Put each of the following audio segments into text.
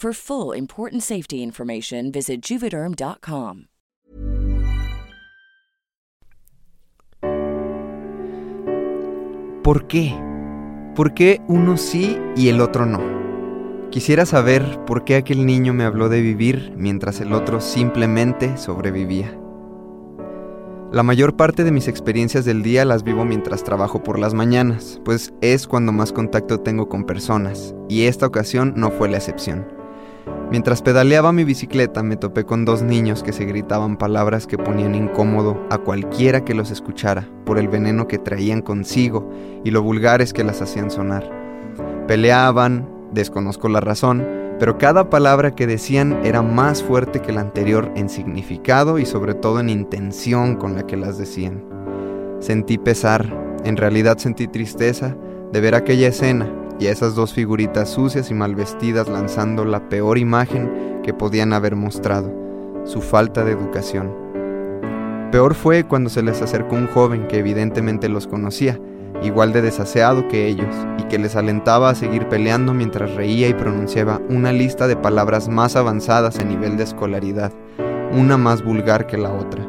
For full important safety information, visit juvederm.com. ¿Por qué? ¿Por qué uno sí y el otro no? Quisiera saber por qué aquel niño me habló de vivir mientras el otro simplemente sobrevivía. La mayor parte de mis experiencias del día las vivo mientras trabajo por las mañanas, pues es cuando más contacto tengo con personas, y esta ocasión no fue la excepción. Mientras pedaleaba mi bicicleta me topé con dos niños que se gritaban palabras que ponían incómodo a cualquiera que los escuchara por el veneno que traían consigo y lo vulgares que las hacían sonar. Peleaban, desconozco la razón, pero cada palabra que decían era más fuerte que la anterior en significado y sobre todo en intención con la que las decían. Sentí pesar, en realidad sentí tristeza de ver aquella escena y a esas dos figuritas sucias y mal vestidas lanzando la peor imagen que podían haber mostrado, su falta de educación. Peor fue cuando se les acercó un joven que evidentemente los conocía, igual de desaseado que ellos, y que les alentaba a seguir peleando mientras reía y pronunciaba una lista de palabras más avanzadas en nivel de escolaridad, una más vulgar que la otra.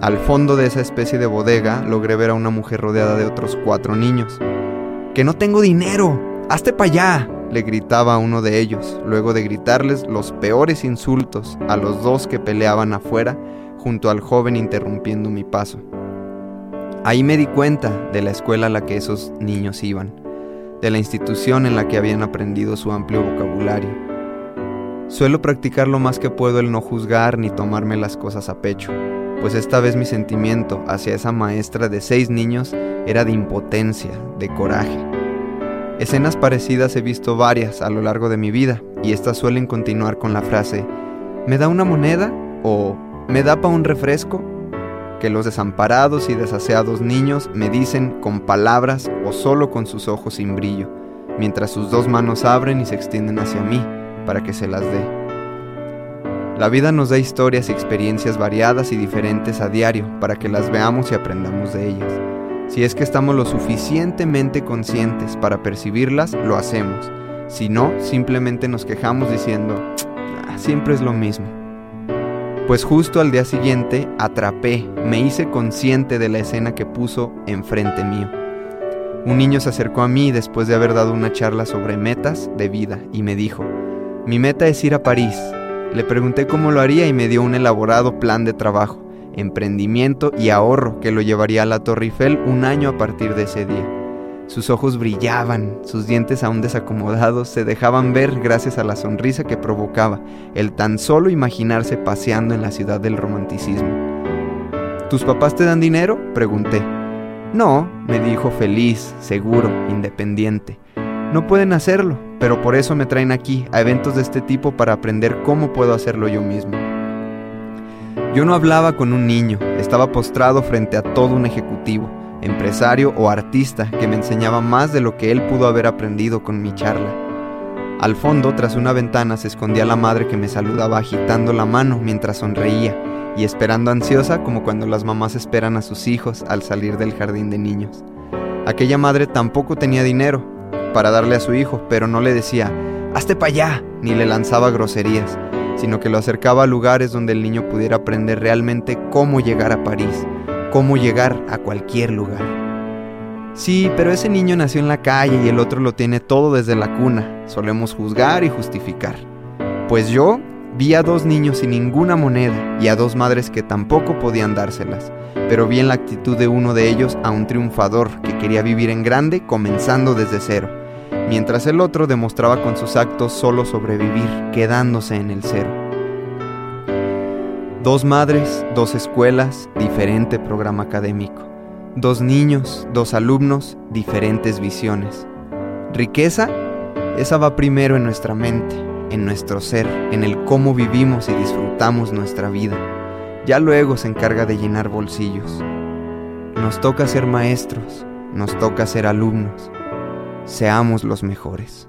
Al fondo de esa especie de bodega logré ver a una mujer rodeada de otros cuatro niños, ¡Que no tengo dinero! ¡Hazte para allá! le gritaba a uno de ellos, luego de gritarles los peores insultos a los dos que peleaban afuera junto al joven interrumpiendo mi paso. Ahí me di cuenta de la escuela a la que esos niños iban, de la institución en la que habían aprendido su amplio vocabulario. Suelo practicar lo más que puedo el no juzgar ni tomarme las cosas a pecho, pues esta vez mi sentimiento hacia esa maestra de seis niños era de impotencia, de coraje. Escenas parecidas he visto varias a lo largo de mi vida y estas suelen continuar con la frase ¿me da una moneda? o ¿me da para un refresco? que los desamparados y desaseados niños me dicen con palabras o solo con sus ojos sin brillo, mientras sus dos manos abren y se extienden hacia mí para que se las dé. La vida nos da historias y experiencias variadas y diferentes a diario para que las veamos y aprendamos de ellas. Si es que estamos lo suficientemente conscientes para percibirlas, lo hacemos. Si no, simplemente nos quejamos diciendo, ah, siempre es lo mismo. Pues justo al día siguiente atrapé, me hice consciente de la escena que puso enfrente mío. Un niño se acercó a mí después de haber dado una charla sobre metas de vida y me dijo, mi meta es ir a París, le pregunté cómo lo haría y me dio un elaborado plan de trabajo, emprendimiento y ahorro que lo llevaría a la Torre Eiffel un año a partir de ese día. Sus ojos brillaban, sus dientes aún desacomodados se dejaban ver gracias a la sonrisa que provocaba el tan solo imaginarse paseando en la ciudad del romanticismo. ¿Tus papás te dan dinero? pregunté. No, me dijo feliz, seguro, independiente. No pueden hacerlo, pero por eso me traen aquí a eventos de este tipo para aprender cómo puedo hacerlo yo mismo. Yo no hablaba con un niño, estaba postrado frente a todo un ejecutivo, empresario o artista que me enseñaba más de lo que él pudo haber aprendido con mi charla. Al fondo, tras una ventana, se escondía la madre que me saludaba agitando la mano mientras sonreía y esperando ansiosa como cuando las mamás esperan a sus hijos al salir del jardín de niños. Aquella madre tampoco tenía dinero, para darle a su hijo, pero no le decía, hazte para allá, ni le lanzaba groserías, sino que lo acercaba a lugares donde el niño pudiera aprender realmente cómo llegar a París, cómo llegar a cualquier lugar. Sí, pero ese niño nació en la calle y el otro lo tiene todo desde la cuna. Solemos juzgar y justificar. Pues yo vi a dos niños sin ninguna moneda y a dos madres que tampoco podían dárselas, pero vi en la actitud de uno de ellos a un triunfador que quería vivir en grande comenzando desde cero, mientras el otro demostraba con sus actos solo sobrevivir, quedándose en el cero. Dos madres, dos escuelas, diferente programa académico. Dos niños, dos alumnos, diferentes visiones. Riqueza, esa va primero en nuestra mente, en nuestro ser, en el cómo vivimos y disfrutamos nuestra vida. Ya luego se encarga de llenar bolsillos. Nos toca ser maestros, nos toca ser alumnos. Seamos los mejores.